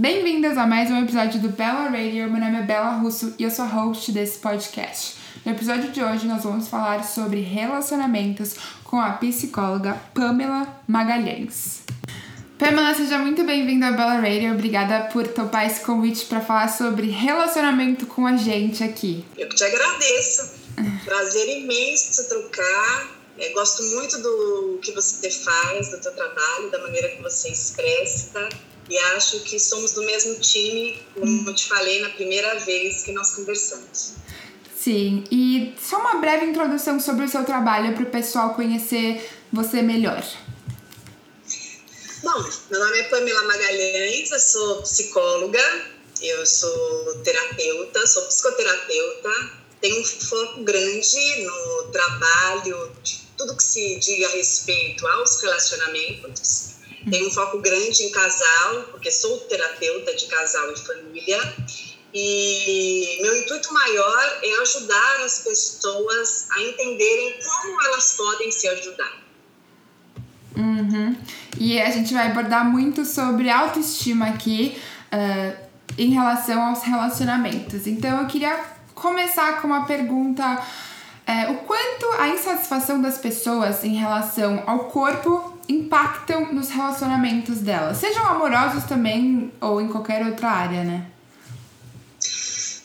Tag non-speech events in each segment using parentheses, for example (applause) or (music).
Bem-vindas a mais um episódio do Bella Radio. Meu nome é Bela Russo e eu sou a host desse podcast. No episódio de hoje, nós vamos falar sobre relacionamentos com a psicóloga Pamela Magalhães. Pamela, seja muito bem-vinda ao Bella Radio. Obrigada por topar esse convite para falar sobre relacionamento com a gente aqui. Eu que te agradeço. Prazer imenso trocar. Eu gosto muito do que você faz, do teu trabalho, da maneira que você expressa. E acho que somos do mesmo time, como eu te falei na primeira vez que nós conversamos. Sim, e só uma breve introdução sobre o seu trabalho para o pessoal conhecer você melhor. Bom, meu nome é Pamela Magalhães, eu sou psicóloga, eu sou terapeuta, sou psicoterapeuta, tenho um foco grande no trabalho de tudo que se diga a respeito aos relacionamentos. Tenho um foco grande em casal, porque sou terapeuta de casal e família. E meu intuito maior é ajudar as pessoas a entenderem como elas podem se ajudar. Uhum. E a gente vai abordar muito sobre autoestima aqui uh, em relação aos relacionamentos. Então eu queria começar com uma pergunta: uh, o quanto a insatisfação das pessoas em relação ao corpo impactam nos relacionamentos delas, sejam amorosos também ou em qualquer outra área, né?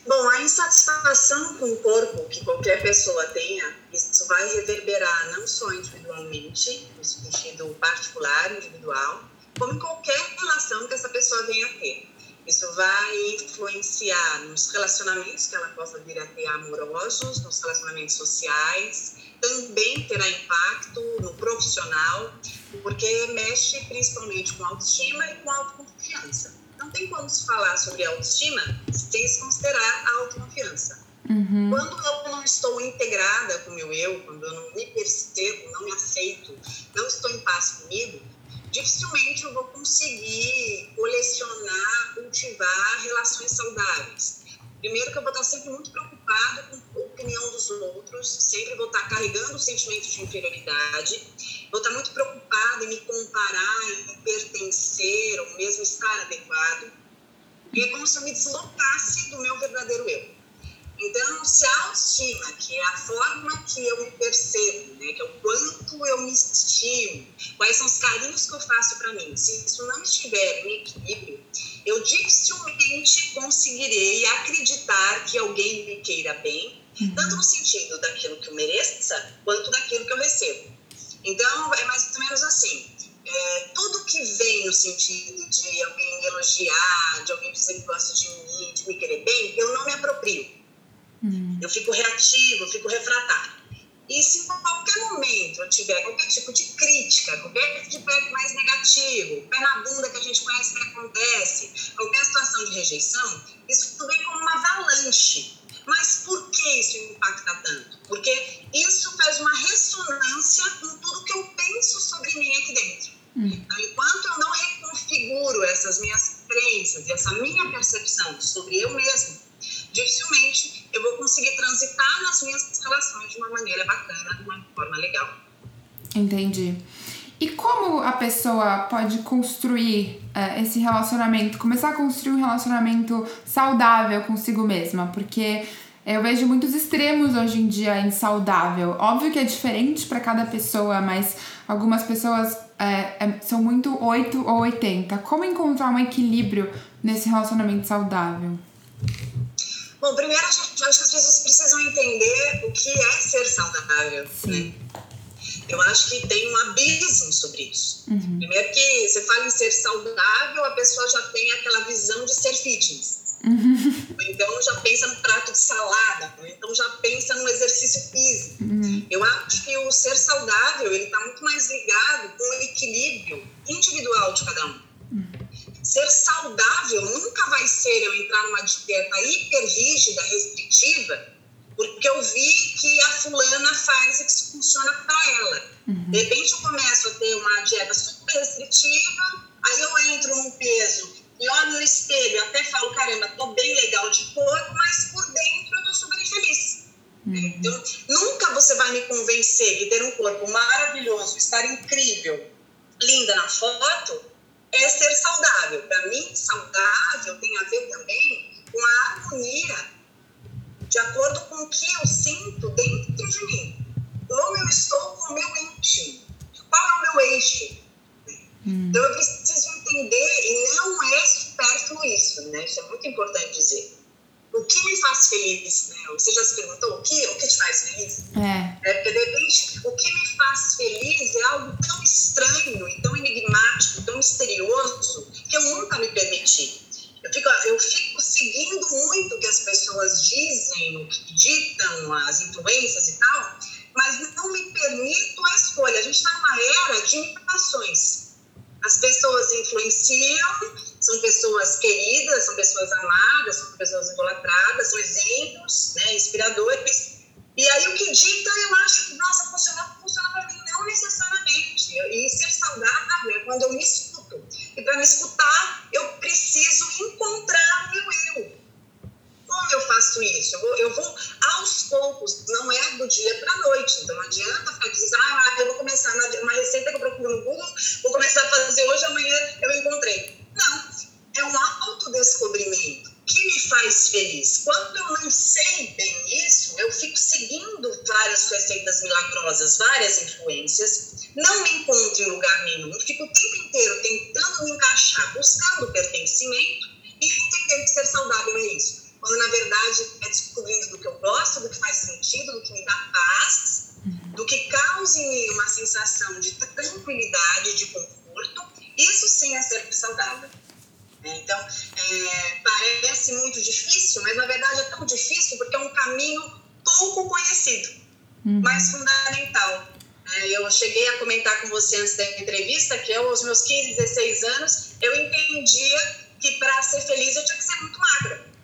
Bom, a insatisfação com o corpo que qualquer pessoa tenha, isso vai reverberar não só individualmente, no sentido particular, individual, como em qualquer relação que essa pessoa venha a ter. Isso vai influenciar nos relacionamentos que ela possa vir a ter amorosos, nos relacionamentos sociais, também terá impacto no profissional, porque mexe principalmente com autoestima e com autoconfiança não tem como se falar sobre autoestima sem se considerar a autoconfiança. Uhum. Quando eu não estou integrada com o meu eu, quando eu não me percebo, não me aceito, não estou em paz comigo, dificilmente eu vou conseguir colecionar, cultivar relações saudáveis. Primeiro que eu vou estar sempre muito preocupada com opinião dos outros, sempre vou estar carregando o sentimento de inferioridade, vou estar muito preocupada em me comparar, em pertencer, ou mesmo estar adequado. E é como se eu me deslocasse do meu verdadeiro eu. Então, se a autoestima, que é a forma que eu me percebo, né, que é o quanto eu me estimo, quais são os carinhos que eu faço para mim, se isso não estiver em equilíbrio, eu dificilmente conseguirei acreditar que alguém me queira bem, uhum. tanto no sentido daquilo que eu mereça, quanto daquilo que eu recebo. Então, é mais ou menos assim. É, tudo que vem no sentido de alguém me elogiar, de alguém dizer que gosta de mim, de me querer bem, eu não me aproprio. Uhum. Eu fico reativo, eu fico refratário. E se em qualquer momento eu tiver qualquer tipo de crítica, qualquer feedback mais negativo, pé na bunda que a gente conhece que acontece, qualquer situação de rejeição, isso vem como uma avalanche. Mas por que isso impacta tanto? Porque isso faz uma ressonância com tudo que eu penso sobre mim aqui dentro. Hum. Então, enquanto eu não reconfiguro essas minhas crenças e essa minha percepção sobre eu mesmo, dificilmente eu vou conseguir transitar nas minhas relações de uma maneira bacana, de uma forma legal. Entendi. E como a pessoa pode construir uh, esse relacionamento, começar a construir um relacionamento saudável consigo mesma? Porque eu vejo muitos extremos hoje em dia em saudável. Óbvio que é diferente para cada pessoa, mas algumas pessoas é, é, são muito 8 ou 80. Como encontrar um equilíbrio nesse relacionamento saudável? Bom, primeiro, acho que as pessoas precisam entender o que é ser saudável. Sim. Né? Eu acho que tem um abismo sobre isso. Uhum. Primeiro que você fala em ser saudável, a pessoa já tem aquela visão de ser fitness. Uhum. Então já pensa no prato de salada, então já pensa no exercício físico. Uhum. Eu acho que o ser saudável ele está muito mais ligado com o equilíbrio individual de cada um. Ser saudável nunca vai ser eu entrar numa dieta hiper rígida, restritiva, porque eu vi que a fulana faz e que isso funciona para ela. Uhum. De repente eu começo a ter uma dieta super restritiva, aí eu entro num peso e olho no espelho, até falo, caramba, tô bem legal de corpo, mas por dentro eu tô super infeliz. Uhum. Então, nunca você vai me convencer que ter um corpo maravilhoso, estar incrível, linda na foto, é ser saudável. Para mim, saudável tem a ver também com a harmonia, de acordo com o que eu sinto dentro de mim. Como eu estou com o meu íntimo. Qual é o meu eixo? Hum. Então, eu preciso entender, e não é supérfluo isso, né? Isso é muito importante dizer. O que me faz feliz? Né? Você já se perguntou o que, o que te faz feliz? É. é. Porque, de repente, o que me faz feliz é algo tão estranho e tão enigmático, tão misterioso, que eu nunca me permiti. Eu fico, eu fico seguindo muito o que as pessoas dizem, o que ditam, as influências e tal, mas não me permito a escolha. A gente está numa era de imitações as pessoas influenciam, são pessoas queridas, são pessoas amadas, são pessoas idolatradas, são exemplos, né, inspiradores. E aí o que dita, eu acho que, nossa, funciona, funciona para mim, não necessariamente. E ser saudável é quando eu me escuto. E para me escutar, eu preciso encontrar o meu eu. Como eu faço isso? Eu vou, eu vou aos poucos, não é do dia para a noite. Então não adianta ficar dizendo, ah, eu vou começar uma receita que eu procuro no Google, vou começar a fazer hoje, amanhã eu encontrei. Não, é um autodescobrimento que me faz feliz. Quando eu não sei bem isso, eu fico seguindo várias receitas milagrosas, várias influências, não me encontro em lugar nenhum, fico o tempo inteiro tentando me encaixar, buscando pertencimento e entendendo que ser saudável é isso quando na verdade é descobrindo do que eu gosto, do que faz sentido, do que me dá paz, do que causa em mim uma sensação de tranquilidade, de conforto, isso sim é ser saudável. É, então, é, parece muito difícil, mas na verdade é tão difícil porque é um caminho pouco conhecido, uhum. mas fundamental. É, eu cheguei a comentar com você antes da entrevista que eu, aos meus 15, 16 anos, eu entendia que para ser feliz eu tinha que ser muito magra.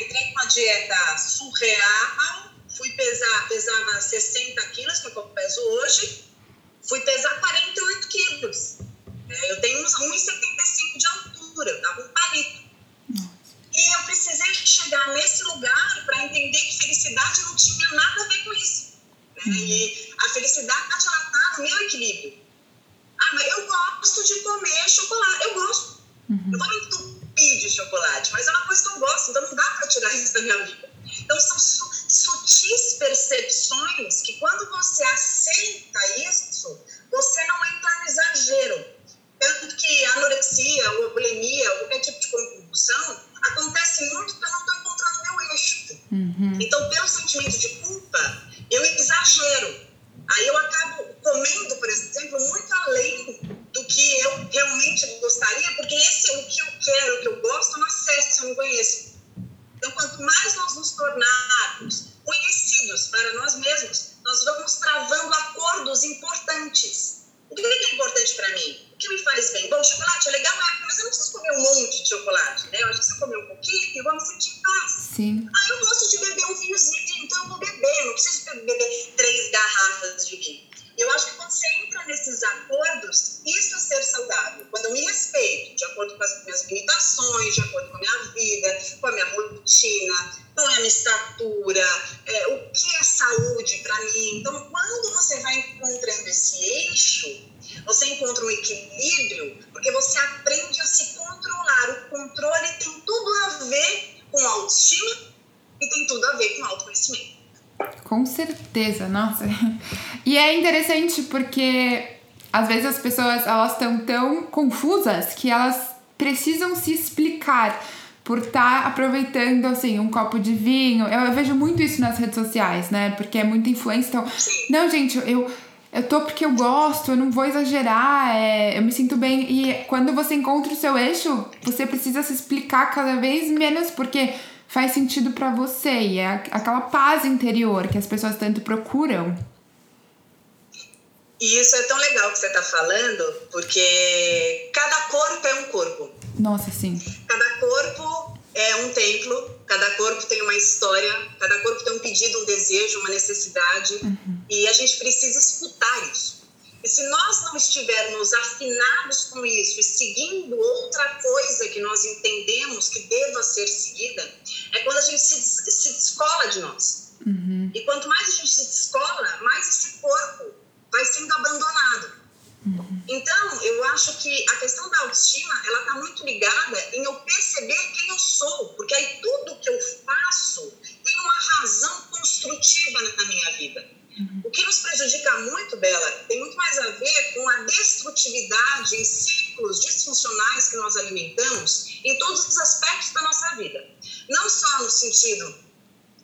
Entrei com uma dieta surreal, fui pesar, pesava 60 quilos, que é o que eu peso hoje, fui pesar 48 quilos. É, eu tenho uns 1,75 de altura, eu tava um palito. E eu precisei chegar nesse lugar para entender que felicidade não tinha nada a ver com isso. Né? E a felicidade, ela tá no meu equilíbrio. Ah, mas eu gosto de comer chocolate. Eu gosto. Uhum. Eu vou me de chocolate, mas é uma coisa que eu gosto, então não dá para tirar isso da minha vida. Então são su sutis percepções que quando você aceita isso, você não entra no exagero. Tanto que a anorexia, ou a bulimia, qualquer tipo de compulsão, acontece muito porque eu não estou encontrando meu eixo. Uhum. Então, pelo sentimento de culpa, eu exagero. Aí eu acabo comendo, por exemplo, muito além do que eu realmente gostaria, porque esse é o que eu quero, o que eu gosto, eu não acesso, eu não conheço. Então, quanto mais nós nos tornarmos conhecidos para nós mesmos, nós vamos travando acordos importantes. O que é importante para mim? O que me faz bem? Bom, chocolate é legal, é, mas eu não preciso comer um monte de chocolate, né? Eu acho que se eu comer um pouquinho, eu vou me sentir em paz. Sim. Ah, eu gosto de beber um vinhozinho, então eu vou beber, eu não preciso beber três garrafas de vinho. Eu acho que quando você entra nesses acordos, isso é ser saudável. Quando eu me respeito, de acordo com as minhas limitações, de acordo com a minha vida, com a minha rotina, com a minha estatura, é, o que é saúde para mim. Então, quando você vai encontrando esse eixo, você encontra um equilíbrio, porque você aprende a se controlar. O controle tem tudo a ver com autoestima e tem tudo a ver com autoconhecimento. Com certeza, nossa. (laughs) E é interessante porque às vezes as pessoas elas estão tão confusas que elas precisam se explicar por estar tá aproveitando assim um copo de vinho. Eu, eu, vejo muito isso nas redes sociais, né? Porque é muita influência. Então, não, gente, eu eu tô porque eu gosto, eu não vou exagerar, é, eu me sinto bem. E quando você encontra o seu eixo, você precisa se explicar cada vez menos porque faz sentido para você e é aquela paz interior que as pessoas tanto procuram. E isso é tão legal que você está falando, porque cada corpo é um corpo. Nossa, sim. Cada corpo é um templo, cada corpo tem uma história, cada corpo tem um pedido, um desejo, uma necessidade, uhum. e a gente precisa escutar isso. E se nós não estivermos afinados com isso e seguindo outra coisa que nós entendemos que deva ser seguida, é quando a gente se, se descola de nós. Uhum. E quanto mais a gente se descola, mais esse corpo vai sendo abandonado. Uhum. Então, eu acho que a questão da autoestima, ela está muito ligada em eu perceber quem eu sou, porque aí tudo que eu faço tem uma razão construtiva na minha vida. O que nos prejudica muito, Bela, tem muito mais a ver com a destrutividade em ciclos disfuncionais que nós alimentamos em todos os aspectos da nossa vida. Não só no sentido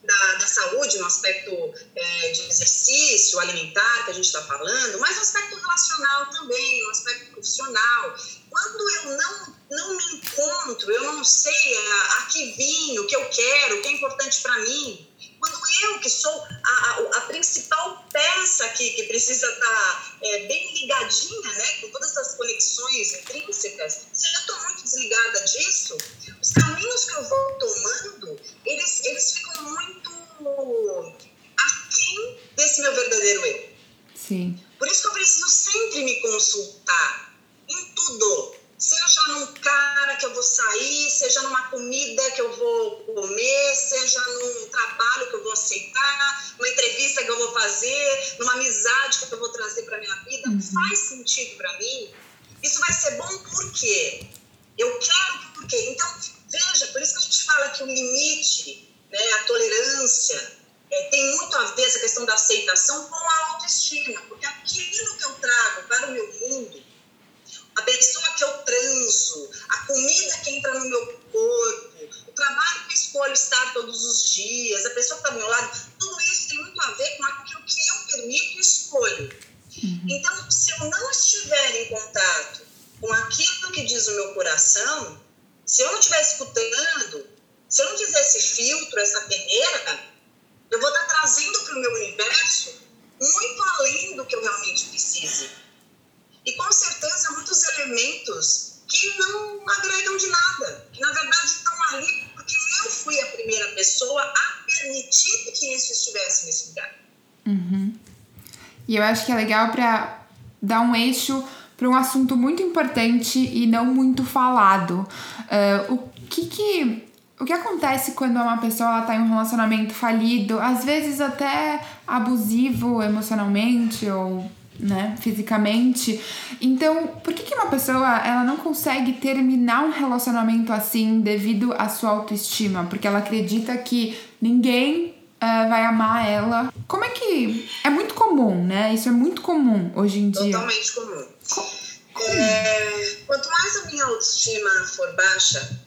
da, da saúde, no aspecto é, de exercício alimentar que a gente está falando, mas no aspecto relacional também, no aspecto profissional. Quando eu não, não me encontro, eu não sei a, a que vim, o que eu quero, o que é importante para mim, quando eu, que sou a, a, a, principal peça aqui, que precisa estar tá, é, bem ligadinha, né, com todas as conexões intrínsecas, se eu estou muito desligada disso, os caminhos que eu vou tomando, eles, eles ficam muito aquém desse meu verdadeiro eu. Sim. Por isso que eu preciso sempre me consultar em tudo. Seja num cara que eu vou sair, seja numa comida que eu vou comer, seja num trabalho que eu vou aceitar, uma entrevista que eu vou fazer, numa amizade que eu vou trazer para minha vida, uhum. faz sentido para mim. Isso vai ser bom por quê? Eu quero por quê? Então, veja, por isso que a gente fala que o limite, né, a tolerância, é, tem muito a ver essa questão da aceitação com a autoestima, porque aquilo que eu trago para o meu mundo a pessoa que eu transo, a comida que entra no meu corpo, o trabalho que eu escolho estar todos os dias, a pessoa que está do meu lado, tudo isso tem muito a ver com aquilo que eu permito e escolho. Uhum. Então, se eu não estiver em contato com aquilo que diz o meu coração, se eu não estiver escutando, se eu não fizer esse filtro, essa peneira, eu vou estar trazendo para o meu universo muito além do que eu realmente precise. E com certeza muitos elementos que não agregam de nada, que na verdade estão ali porque eu fui a primeira pessoa a permitir que isso estivesse nesse lugar. Uhum. E eu acho que é legal para dar um eixo para um assunto muito importante e não muito falado. Uh, o que que o que acontece quando uma pessoa está em um relacionamento falido, às vezes até abusivo emocionalmente ou né, fisicamente. Então, por que, que uma pessoa ela não consegue terminar um relacionamento assim devido à sua autoestima? Porque ela acredita que ninguém uh, vai amar ela. Como é que. É muito comum, né? Isso é muito comum hoje em dia. Totalmente comum. É, quanto mais a minha autoestima for baixa,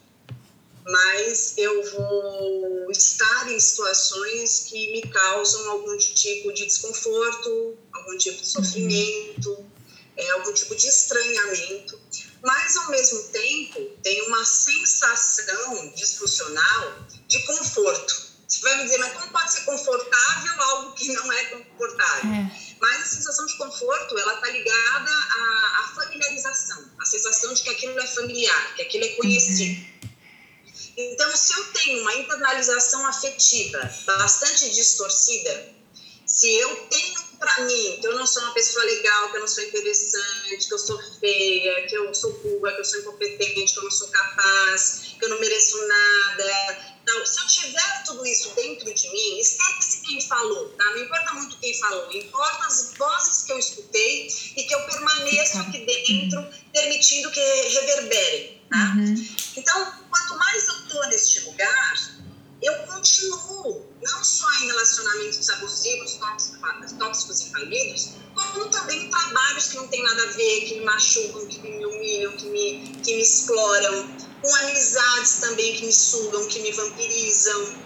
mais eu vou estar em situações que me causam algum tipo de desconforto, algum tipo de sofrimento, é, algum tipo de estranhamento, mas ao mesmo tempo tem uma sensação disfuncional de conforto. Você vai me dizer, mas como pode ser confortável algo que não é confortável? É. Mas a sensação de conforto, ela está ligada à, à, familiarização, à sensação de que aquilo é familiar, que aquilo é conhecido. Uhum. Então, se eu tenho uma internalização afetiva bastante distorcida, se eu tenho para mim que eu não sou uma pessoa legal, que eu não sou interessante, que eu sou feia, que eu sou burra, que eu sou incompetente, que eu não sou capaz, que eu não mereço nada. Então, se eu tiver tudo isso dentro de mim, esquece quem falou, tá? Não importa muito quem falou, importa as vozes que eu escutei e que eu permaneço aqui dentro, permitindo que reverberem, tá? Uhum. Então, quanto mais eu tô neste lugar, eu continuo não só em relacionamentos abusivos, tóxicos, tóxicos e falidos, como também em trabalhos que não tem nada a ver, que me machucam, que me humilham, que me, que me exploram, com amizades também que me sugam, que me vampirizam,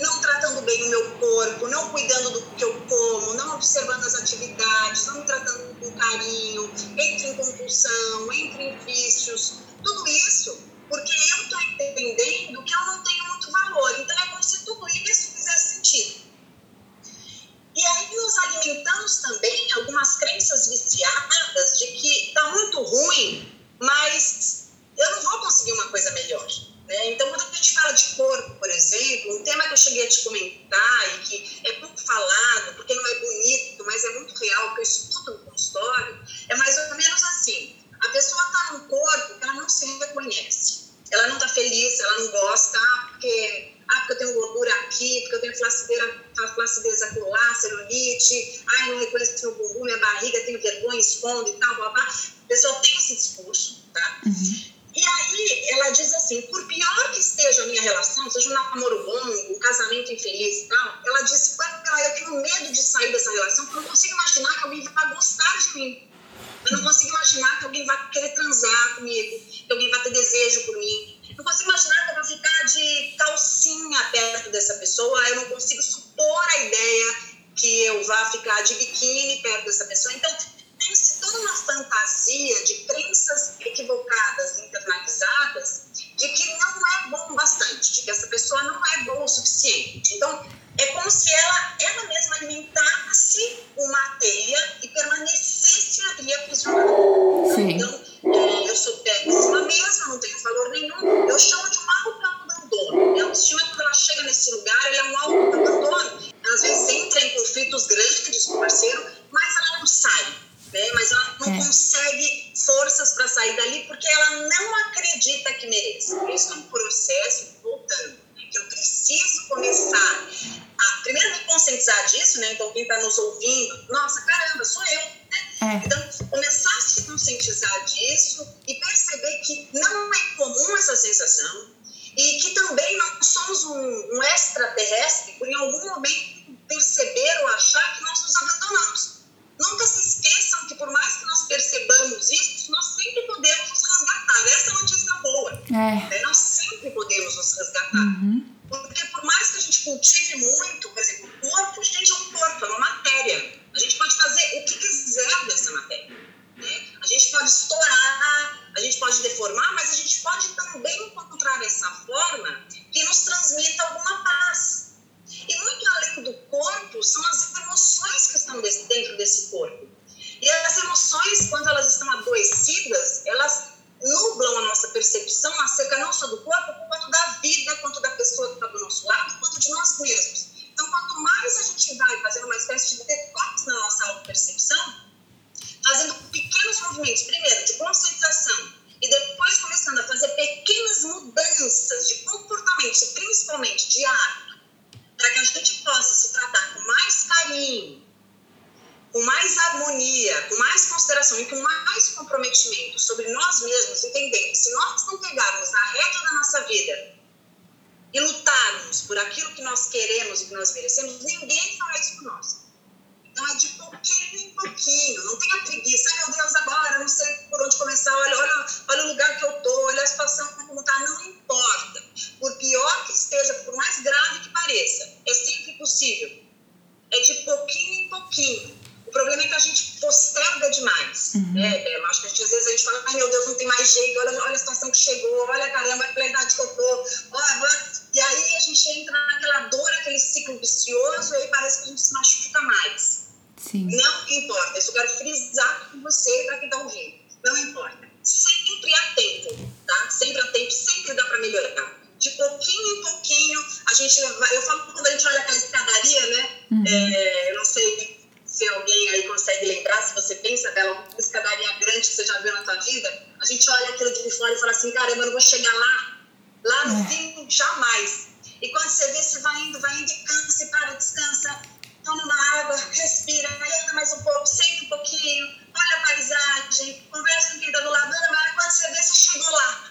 não tratando bem o meu corpo, não cuidando do que eu como, não observando as atividades, não me tratando com carinho, entre em compulsão, entre em vícios, tudo isso porque eu estou entendendo que eu não tenho muito valor. Então é como se tudo isso fizesse sentido. E aí nos alimentamos também algumas crenças viciadas de que está muito ruim, mas eu não vou conseguir uma coisa melhor. Né? Então, quando a gente fala de corpo, por exemplo, um tema que eu cheguei a te comentar e que é pouco falado, porque não é bonito, mas é muito real, que eu escuto no consultório, é mais ou menos assim. A pessoa está num corpo que ela não se reconhece. Ela não está feliz, ela não gosta, ah, porque, ah, porque eu tenho gordura aqui, porque eu tenho flacidez acular, celulite, ai, não reconheço meu bumbum, minha barriga, tenho vergonha, escondo e tal, blá, blá. A pessoa tem esse discurso, tá? Uhum. E aí ela diz assim, por pior que esteja a minha relação, seja um namoro bom, um casamento infeliz e tal, ela disse, eu tenho medo de sair dessa relação porque eu não consigo imaginar que alguém vai gostar de mim. Eu não consigo imaginar que alguém vai querer transar comigo, que alguém vai ter desejo por mim. Não consigo imaginar que eu vou ficar de calcinha perto dessa pessoa. Eu não consigo supor a ideia que eu vá ficar de biquíni perto dessa pessoa. Então, tem-se toda uma fantasia de crenças equivocadas, internalizadas, de que não é bom bastante, de que essa pessoa não é boa o suficiente. Então, é como se ela, ela mesma alimentasse uma teia e permanecesse ali aprisionada. Sim. Então, é, eu sou péssima mesmo, não tenho valor nenhum. Eu chamo de um auto-abandono. A autoestima, quando ela chega nesse lugar, ela é um auto-abandono. Às vezes entra em conflitos grandes com o parceiro, mas ela não sai né? mas ela não é. consegue para sair dali porque ela não acredita que merece. Por isso é um processo, voltando, né? que eu preciso começar a, primeiro, me conscientizar disso, né? Então, quem está nos ouvindo, nossa, caramba, sou eu, né? É. Então, começar a se conscientizar disso e perceber que não é comum essa sensação e que também não somos um, um extraterrestre por em algum momento perceber ou achar que nós nos abandonamos. Nunca se esqueçam que, por mais que nós percebamos isso, nós sempre podemos nos resgatar. Essa é a notícia boa. É. Né? Nós sempre podemos nos resgatar. Uhum. Porque, por mais que a gente cultive muito, por exemplo, o corpo, a gente é um corpo, é uma matéria. A gente pode fazer o que quiser dessa matéria. Né? A gente pode estourar, a gente pode deformar, mas a gente pode também encontrar essa forma que nos transmita alguma paz e muito além do corpo, são as emoções que estão dentro desse corpo. E as emoções, quando elas estão adoecidas, elas nublam a nossa percepção acerca não só do corpo, quanto da vida, quanto da pessoa que está do nosso lado, quanto de nós mesmos. Então, quanto mais a gente vai fazendo uma espécie de detox na nossa auto-percepção, fazendo pequenos movimentos, primeiro de conscientização, e depois começando a fazer pequenas mudanças de comportamento, principalmente de hábito, para que a gente possa se tratar com mais carinho, com mais harmonia, com mais consideração e com mais comprometimento sobre nós mesmos, entendendo que se nós não pegarmos a rédea da nossa vida e lutarmos por aquilo que nós queremos e que nós merecemos, ninguém fará isso por nós. Então é de pouquinho em pouquinho, não tenha preguiça, ai meu Deus, agora não sei por onde começar, olha, olha, olha o lugar que eu tô, olha a situação como está, não importa. Por pior que esteja, por mais grave que pareça, é sempre possível. É de pouquinho em pouquinho. O problema é que a gente posterga demais. Uhum. Né, Eu acho que às vezes a gente fala, ai meu Deus, não tem mais jeito, olha, olha a situação que chegou, olha caramba, a idade que eu tô, olha, e aí a gente entra naquela dor, aquele ciclo vicioso, e aí parece que a gente se machuca mais. Sim. Não importa. Isso eu quero frisar com você e para quem está ouvindo. Não importa. Sempre atento, tá? Sempre atento, sempre dá para melhorar. De pouquinho em pouquinho, a gente vai. Eu falo quando a gente olha aquela escadaria, né? Uhum. É, eu não sei se alguém aí consegue lembrar, se você pensa dela, uma escadaria grande que você já viu na sua vida, a gente olha aquilo de fora e fala assim: caramba, eu não vou chegar lá. Lá no é. fim, jamais. E quando você vê, você vai indo, vai indo e cansa, e para, descansa toma uma água, respira, anda mais um pouco, senta um pouquinho, olha a paisagem, conversa com quem está do lado, anda quando você vê, você chegou lá.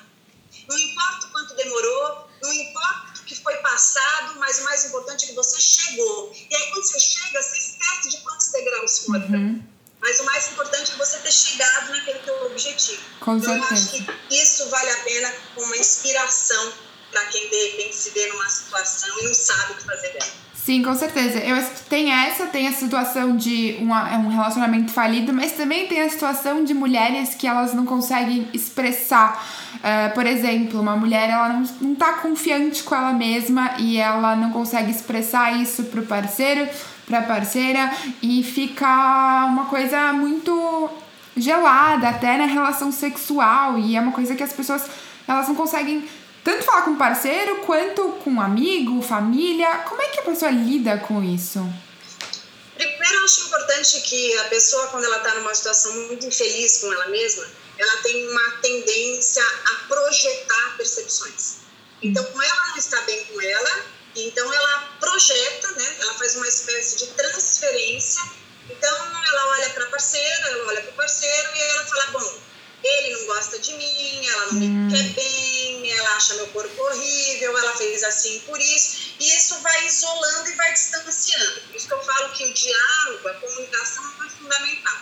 Não importa o quanto demorou, não importa que foi passado, mas o mais importante é que você chegou. E aí, quando você chega, você esquece de quantos degraus foram. Uhum. Mas o mais importante é você ter chegado naquele teu objetivo. Com então, eu acho que isso vale a pena como uma inspiração para quem de repente se vê numa situação e não sabe o que fazer dela. Sim, com certeza. Eu acho que tem essa, tem a situação de uma, é um relacionamento falido, mas também tem a situação de mulheres que elas não conseguem expressar. Uh, por exemplo, uma mulher ela não, não tá confiante com ela mesma e ela não consegue expressar isso pro parceiro, pra parceira, e fica uma coisa muito gelada até na relação sexual. E é uma coisa que as pessoas elas não conseguem tanto falar com parceiro quanto com amigo, família. Como é que a pessoa lida com isso? Primeiro, eu acho importante que a pessoa, quando ela está numa situação muito infeliz com ela mesma, ela tem uma tendência a projetar percepções. Então, como ela não está bem com ela, Então ela projeta, né? Ela faz uma espécie de transferência. Então ela olha para a parceira, ela olha para o parceiro e ela fala: bom, ele não gosta de mim, ela não me hum. quer bem, ela acha meu corpo horrível, ela fez assim por isso. E isso vai isolando e vai distanciando. Por isso que eu falo que o diálogo, a comunicação é fundamental.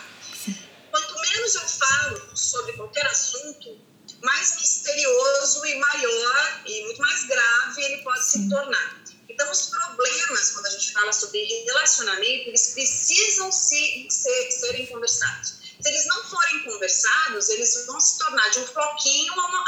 Quanto menos eu falo sobre qualquer assunto, mais misterioso e maior e muito mais grave ele pode se tornar. Então, os problemas, quando a gente fala sobre relacionamento, eles precisam se, ser, serem conversados. Se eles não forem conversados, eles vão se tornar de um floquinho a uma,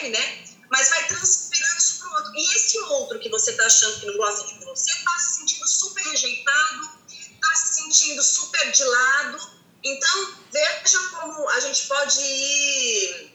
percebe, né? Mas vai transferindo isso para o outro. E esse outro que você está achando que não gosta de você, está se sentindo super rejeitado, está se sentindo super de lado, então, veja como a gente pode ir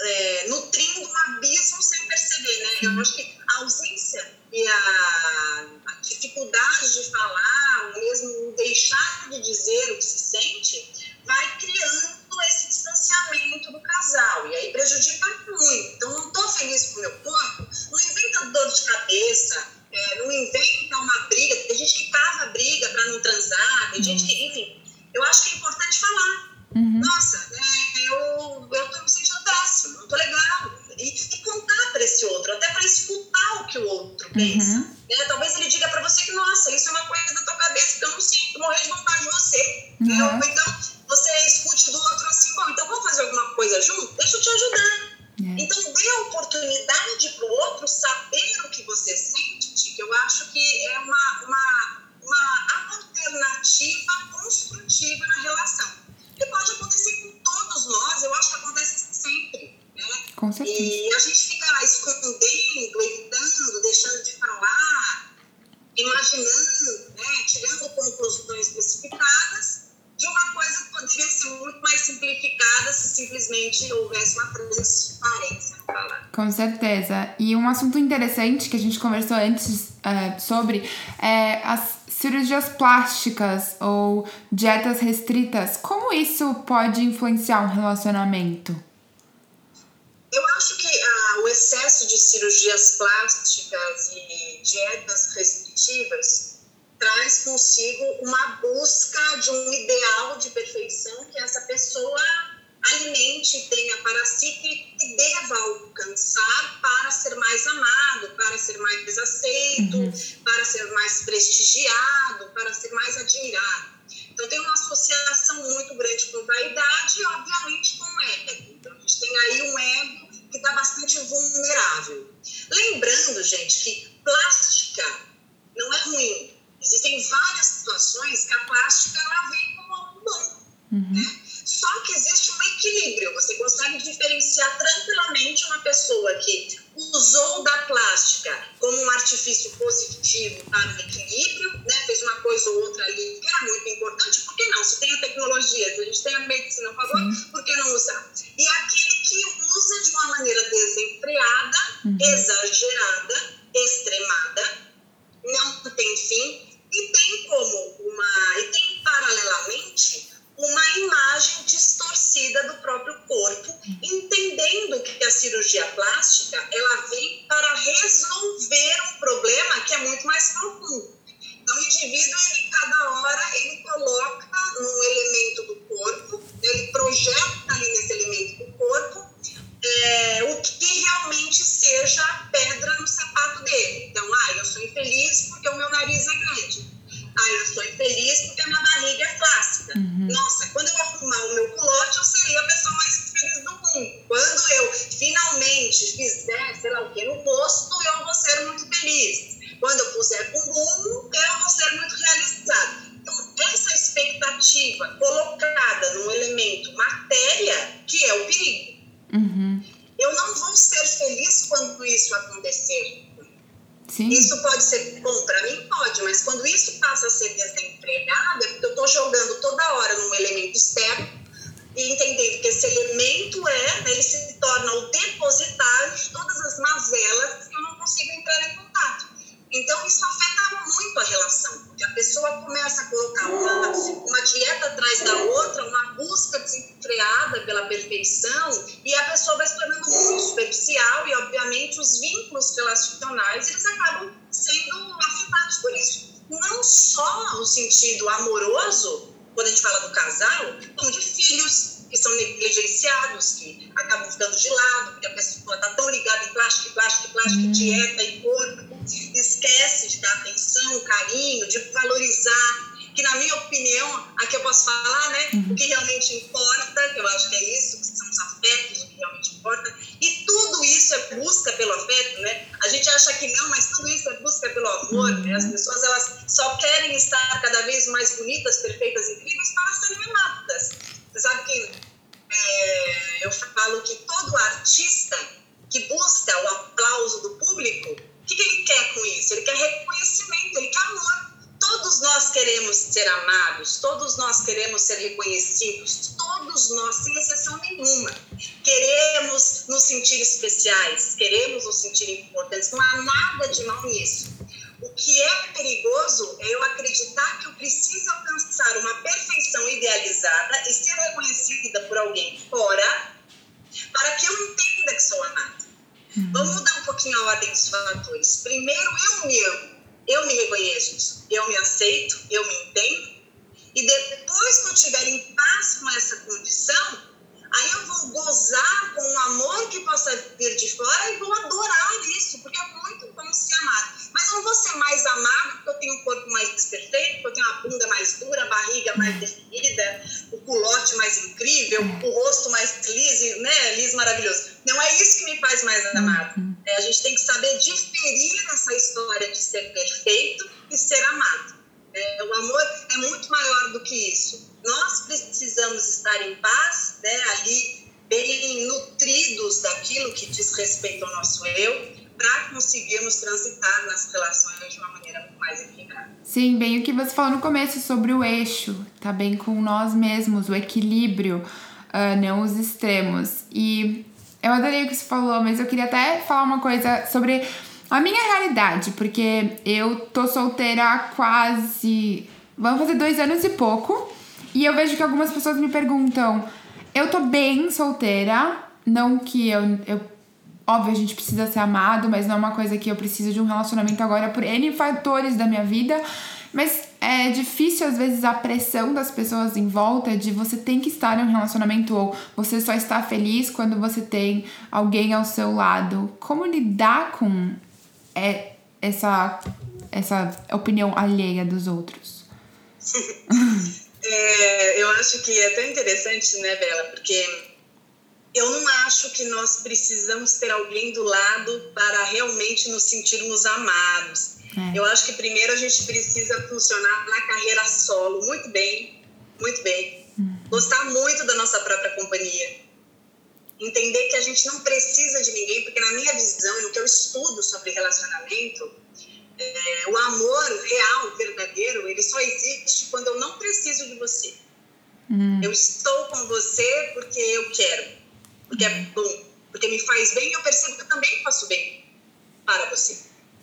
é, nutrindo um abismo sem perceber, né? Eu acho que a ausência e a, a dificuldade de falar, mesmo deixar de dizer o que se sente, vai criando esse distanciamento do casal. E aí prejudica muito. Então, não estou feliz com o meu corpo, não inventa dor de cabeça, é, não inventa uma briga. Tem gente que cava briga para não transar, tem gente que, enfim eu acho que é importante falar. Uhum. Nossa, é, eu, eu tô me sentindo péssimo, não tô legal. E, e contar para esse outro, até para escutar o que o outro uhum. pensa. Né? Talvez ele diga para você que, nossa, isso é uma coisa da tua cabeça que eu não sinto, morrer de vontade de você. Uhum. então, você escute do outro assim, bom, então vamos fazer alguma coisa junto? Deixa eu te ajudar. É. Então, dê a oportunidade para o outro saber o que você sente, que eu acho que é uma, uma, uma alternativa construtiva na relação. Que pode acontecer com todos nós, eu acho que acontece sempre. Né? Com certeza. E a gente fica escondendo, evitando, deixando de falar, imaginando, né? tirando conclusões precipitadas de uma coisa que poderia ser muito mais simplificada se simplesmente houvesse uma transparência. Com certeza. E um assunto interessante que a gente conversou antes uh, sobre é as cirurgias plásticas ou dietas restritas, como isso pode influenciar um relacionamento? Eu acho que ah, o excesso de cirurgias plásticas e dietas restritivas traz consigo uma busca de um ideal de perfeição que essa pessoa alimente, tenha para si que, que deva alcançar para ser mais amado, para ser mais aceito, uhum. para ser mais prestigiado, para ser mais admirado. Então, tem uma associação muito grande com vaidade e, obviamente, com o ego. Então, a gente tem aí um ego que está bastante vulnerável. Lembrando, gente, que plástica não é ruim. Existem várias situações que a plástica ela vem como algo bom. Uhum. Né? Só que existe um equilíbrio. Você consegue diferenciar tranquilamente uma pessoa que usou da plástica como um artifício positivo para o equilíbrio, né? fez uma coisa ou outra ali que era muito importante, por que não? Se tem a tecnologia, se a gente tem a medicina a favor, por que não usar? E aquele que usa de uma maneira desenfreada, uhum. exagerada, extremada, não tem fim e tem como uma. e tem paralelamente uma imagem distorcida do próprio corpo, entendendo que a cirurgia plástica ela vem para resolver um problema que é muito mais profundo. Então, o indivíduo, ele, cada hora, ele coloca num elemento do corpo, ele projeta ali nesse elemento do corpo é, o que realmente seja a pedra no sapato dele. Então, ah, eu sou infeliz porque o meu nariz é grande. Ah, eu sou infeliz porque a minha barriga é clássica. Uhum. Nossa, quando eu arrumar o meu culote, eu seria a pessoa mais feliz do mundo. Quando eu finalmente fizer, sei lá o que, no pode ser bom para mim? Pode, mas quando isso passa a ser desempregado, é porque eu estou jogando toda hora num elemento externo e entendendo que esse elemento é, né, ele se torna o depositário de todas as mazelas que eu não consigo entrar em contato. Então, isso afeta muito a relação, porque a pessoa começa a colocar uma, uma dieta atrás da outra, uma busca desenfreada pela perfeição, e a pessoa vai se tornando muito superficial, e, obviamente, os vínculos relacionais eles acabam sendo afetados por isso. Não só o sentido amoroso, quando a gente fala do casal, como de filhos que são negligenciados, que acabam ficando de lado, porque a pessoa está tão ligada em plástico, plástico, plástico, hum. dieta e corpo, esquece de dar atenção, carinho, de valorizar. Que, na minha opinião, aqui eu posso falar, né? Uhum. O que realmente importa, que eu acho que é isso, que são os afetos, o que realmente importa. E tudo isso é busca pelo afeto, né? A gente acha que não, mas tudo isso é busca pelo amor, uhum. né? As pessoas, elas só querem estar cada vez mais bonitas, perfeitas, de mal nisso. O que é perigoso é eu acreditar que eu preciso alcançar uma perfeição idealizada e ser reconhecida por alguém fora para que eu entenda que sou amada. Uhum. Vamos mudar um pouquinho a ordem dos fatores. Primeiro, eu me amo, eu me reconheço, eu me aceito, eu me entendo. E depois que eu estiver em paz com essa condição, aí eu vou gozar com o amor que possa vir de fora e vou adorar isso, porque é muito bom ser amado. Mas eu não vou ser mais amado porque eu tenho um corpo mais perfeito, porque eu tenho uma bunda mais dura, a barriga mais definida, o culote mais incrível, o rosto mais liso, né, liso maravilhoso. Não é isso que me faz mais amado. É, a gente tem que saber diferir essa história de ser perfeito e ser amado. É, o amor é muito maior do que isso. Nós precisamos estar em paz, né, ali bem nutridos daquilo que diz respeito ao nosso eu, para conseguirmos transitar nas relações de uma maneira mais equilibrada. Sim, bem o que você falou no começo sobre o eixo, tá bem com nós mesmos, o equilíbrio, uh, não os extremos. E eu adorei o que você falou, mas eu queria até falar uma coisa sobre a minha realidade, porque eu tô solteira há quase. Vamos fazer dois anos e pouco. E eu vejo que algumas pessoas me perguntam: eu tô bem solteira, não que eu, eu Óbvio, a gente precisa ser amado, mas não é uma coisa que eu preciso de um relacionamento agora por N fatores da minha vida. Mas é difícil, às vezes, a pressão das pessoas em volta de você tem que estar em um relacionamento ou você só está feliz quando você tem alguém ao seu lado. Como lidar com é, essa, essa opinião alheia dos outros? (laughs) é, eu acho que é tão interessante, né, Bela? Porque eu não acho que nós precisamos ter alguém do lado para realmente nos sentirmos amados. É. Eu acho que primeiro a gente precisa funcionar na carreira solo muito bem, muito bem. Uhum. Gostar muito da nossa própria companhia. Entender que a gente não precisa de ninguém, porque na minha visão e no que eu estudo sobre relacionamento, é, o amor real, verdadeiro, ele só existe quando eu não preciso de você. Uhum. Eu estou com você porque eu quero porque é bom, porque me faz bem e eu percebo que eu também faço bem para você.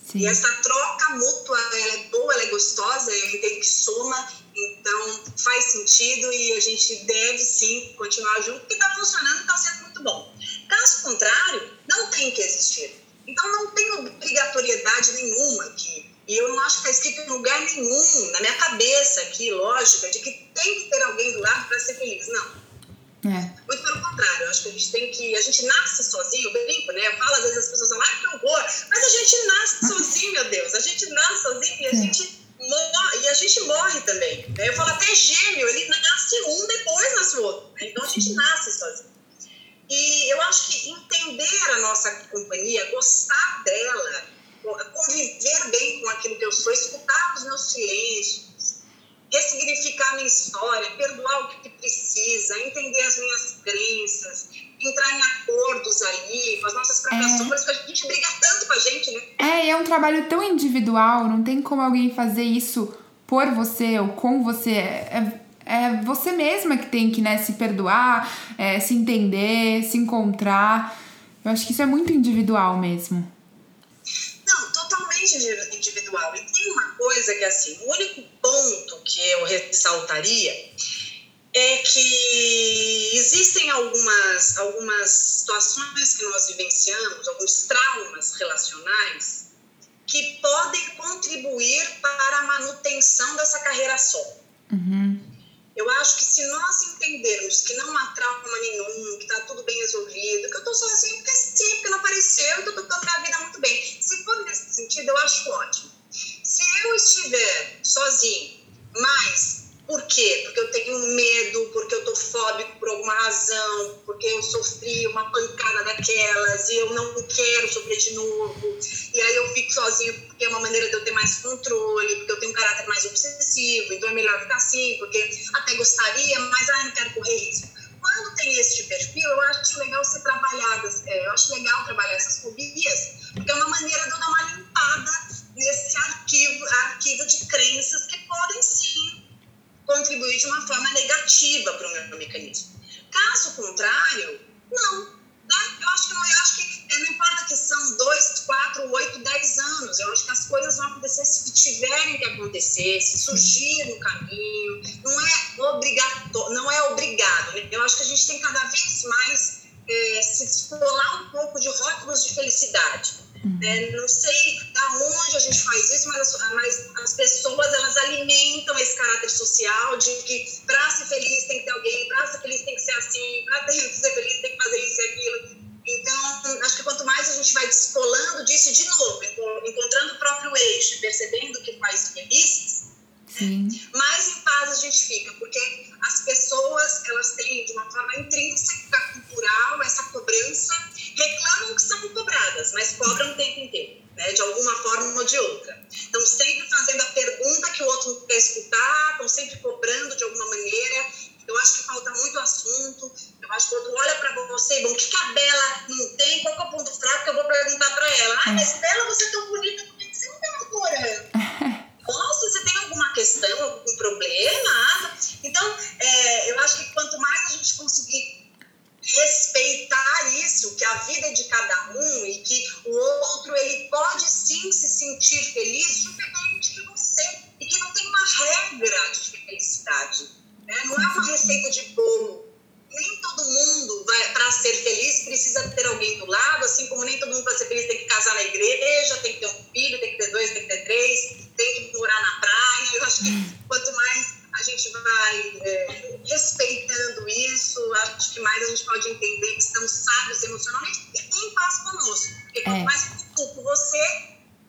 Sim. E essa troca mútua, ela é boa, ela é gostosa, eu entendo que soma, então faz sentido e a gente deve sim continuar junto, porque está funcionando e está sendo muito bom. Caso contrário, não tem que existir. Então não tem obrigatoriedade nenhuma aqui. E eu não acho que está escrito em lugar nenhum, na minha cabeça aqui, lógica, de que tem que ter alguém do lado para ser feliz. Não. É. Muito pelo contrário, eu acho que a gente tem que. A gente nasce sozinho, eu brinco, né? Eu falo, às vezes as pessoas falam, ah, que horror! Mas a gente nasce sozinho, meu Deus. A gente nasce sozinho e a gente morre, e a gente morre também. Né? Eu falo até gêmeo, ele nasce um, depois nasce o outro. Né? Então a gente nasce sozinho. E eu acho que entender a nossa companhia, gostar dela, conviver bem com aquilo que eu sou, escutar os meus silêncios, ressignificar a minha história, perdoar o que precisa, entender as minhas crenças, entrar em acordos ali com as nossas próprias é. sombras, porque a gente briga tanto com a gente, né? É, é um trabalho tão individual, não tem como alguém fazer isso por você ou com você. É, é você mesma que tem que né, se perdoar, é, se entender, se encontrar. Eu acho que isso é muito individual mesmo. Não, totalmente individual. E tem uma coisa que, assim, o único ponto que eu ressaltaria é que existem algumas, algumas situações que nós vivenciamos, alguns traumas relacionais, que podem contribuir para a manutenção dessa carreira solo. Uhum. Eu acho que se nós entendermos que não há trauma nenhum, que está tudo bem resolvido, que eu estou sozinho porque sim, porque não apareceu, estou a vida muito bem. Se for nesse sentido, eu acho ótimo. Se eu estiver sozinho, mas por quê? Porque eu tenho medo, porque eu tô fóbico por alguma razão, porque eu sofri uma pancada daquelas e eu não quero sofrer de novo. E aí eu fico sozinho porque é uma maneira de eu ter mais controle, porque eu tenho um caráter mais obsessivo, então é melhor ficar assim, porque até gostaria, mas ah, não quero correr risco. Quando tem esse perfil, eu acho legal ser trabalhado, é, eu acho legal trabalhar essas fobias, porque é uma maneira de eu dar uma limpada nesse arquivo, arquivo de crenças que podem sim contribuir de uma forma negativa para o meu mecanismo. Caso contrário, não. Né? Eu acho que não, eu acho que é, não importa que são dois, quatro, oito, dez anos, eu acho que as coisas vão acontecer se tiverem que acontecer, se surgir no caminho, não é obrigatório, não é obrigado. Né? Eu acho que a gente tem cada vez mais é, se descolar um pouco de rótulos de felicidade. É, não sei da onde a gente faz isso, mas, mas, as pessoas elas alimentam esse caráter social de que para ser feliz tem que ter alguém, para ser feliz tem que ser assim, para ser feliz tem que fazer isso e aquilo. Então, acho que quanto mais a gente vai descolando disso, de novo, encontrando o próprio eixo, percebendo que faz felizes, Sim. mais em paz a gente fica, porque as pessoas elas têm de uma forma intrínseca, cultural, essa cobrança reclamam que são cobradas, mas cobram o tempo inteiro, né? de alguma forma ou de outra. Estão sempre fazendo a pergunta que o outro não quer escutar, estão sempre cobrando de alguma maneira. Eu acho que falta muito assunto. Eu acho que o outro olha para você, bom, o que, que a Bela não tem? Qual é o ponto fraco que eu vou perguntar para ela? Ah, mas Bela, você é tão bonita, por que você não está namorando? (laughs) Nossa, você tem alguma questão, algum problema? Então, é, eu acho que quanto mais a gente conseguir respeitar isso, que a vida é de cada um e que o outro ele pode sim se sentir feliz diferente de você e que não tem uma regra de felicidade, né? não é uma receita de bolo. Nem todo mundo para ser feliz precisa ter alguém do lado, assim como nem todo mundo para ser feliz tem que casar na igreja, tem que ter um filho, tem que ter dois, tem que ter três, tem que morar na praia. Eu acho que quanto mais a gente vai é, respeitando isso, acho que mais a gente pode entender que estamos sábios emocionalmente e em paz conosco. Porque quanto é. mais eu culpo você,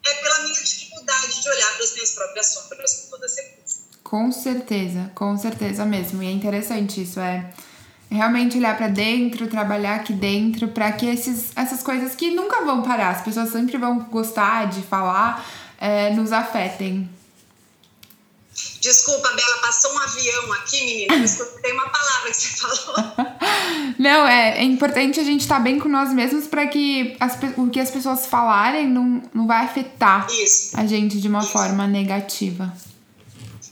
é pela minha dificuldade de olhar para as minhas próprias sombras com toda certeza. Com certeza, com certeza mesmo. E é interessante isso, é realmente olhar para dentro, trabalhar aqui dentro, para que esses, essas coisas que nunca vão parar, as pessoas sempre vão gostar de falar, é, nos afetem. Desculpa, Bela, passou um avião aqui, menina. Eu escutei uma palavra que você falou. (laughs) Não, é, é importante a gente estar tá bem com nós mesmos para que as, o que as pessoas falarem não, não vai afetar Isso. a gente de uma Isso. forma negativa.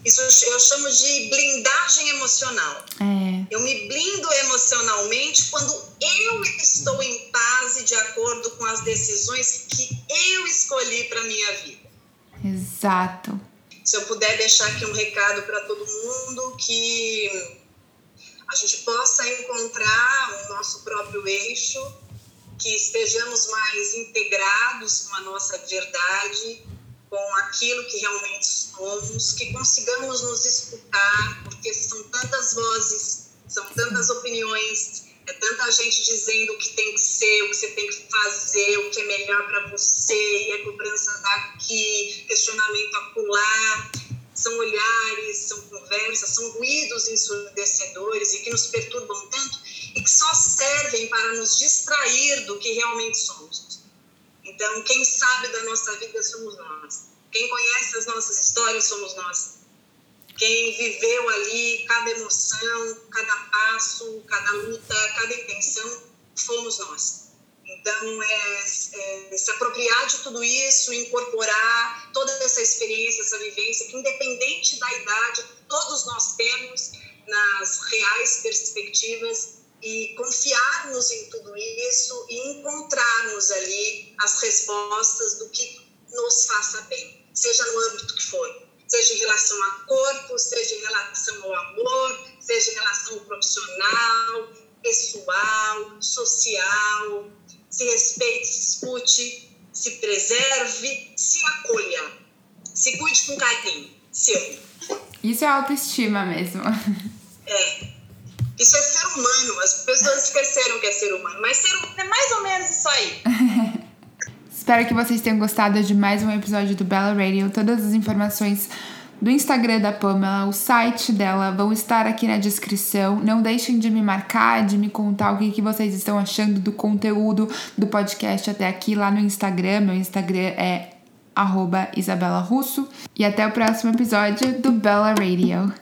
Isso eu chamo de blindagem emocional. É. Eu me blindo emocionalmente quando eu estou em paz e de acordo com as decisões que eu escolhi para minha vida. Exato se eu puder deixar aqui um recado para todo mundo que a gente possa encontrar o nosso próprio eixo, que estejamos mais integrados com a nossa verdade, com aquilo que realmente somos, que consigamos nos escutar, porque são tantas vozes, são tantas opiniões é tanta gente dizendo o que tem que ser, o que você tem que fazer, o que é melhor para você, e é cobrança daqui, questionamento acular. São olhares, são conversas, são ruídos ensurdecedores e que nos perturbam tanto e que só servem para nos distrair do que realmente somos. Então, quem sabe da nossa vida somos nós. Quem conhece as nossas histórias somos nós. quem viveu ali cada emoção, cada passo, cada luta, cada intenção, fomos nós. Então, é, é, se apropriar de tudo isso, incorporar toda essa experiência, essa vivência, que independente da idade, todos nós temos nas reais perspectivas e confiarmos em tudo isso e encontrarmos ali as respostas do que nos faça bem, seja no âmbito que for, seja em relação a corpo, seja em relação ao amor, seja em relação ao profissional, pessoal, social, se respeite, se escute, se preserve, se acolha, se cuide com carinho, se ame. Isso é autoestima mesmo. É. Isso é ser humano. As pessoas esqueceram que é ser humano, mas ser humano é mais ou menos isso aí. (laughs) Espero que vocês tenham gostado de mais um episódio do Bella Radio. Todas as informações do Instagram da Pamela, o site dela vão estar aqui na descrição. Não deixem de me marcar, de me contar o que, que vocês estão achando do conteúdo do podcast até aqui lá no Instagram. Meu Instagram é arroba Isabela Russo. E até o próximo episódio do Bella Radio.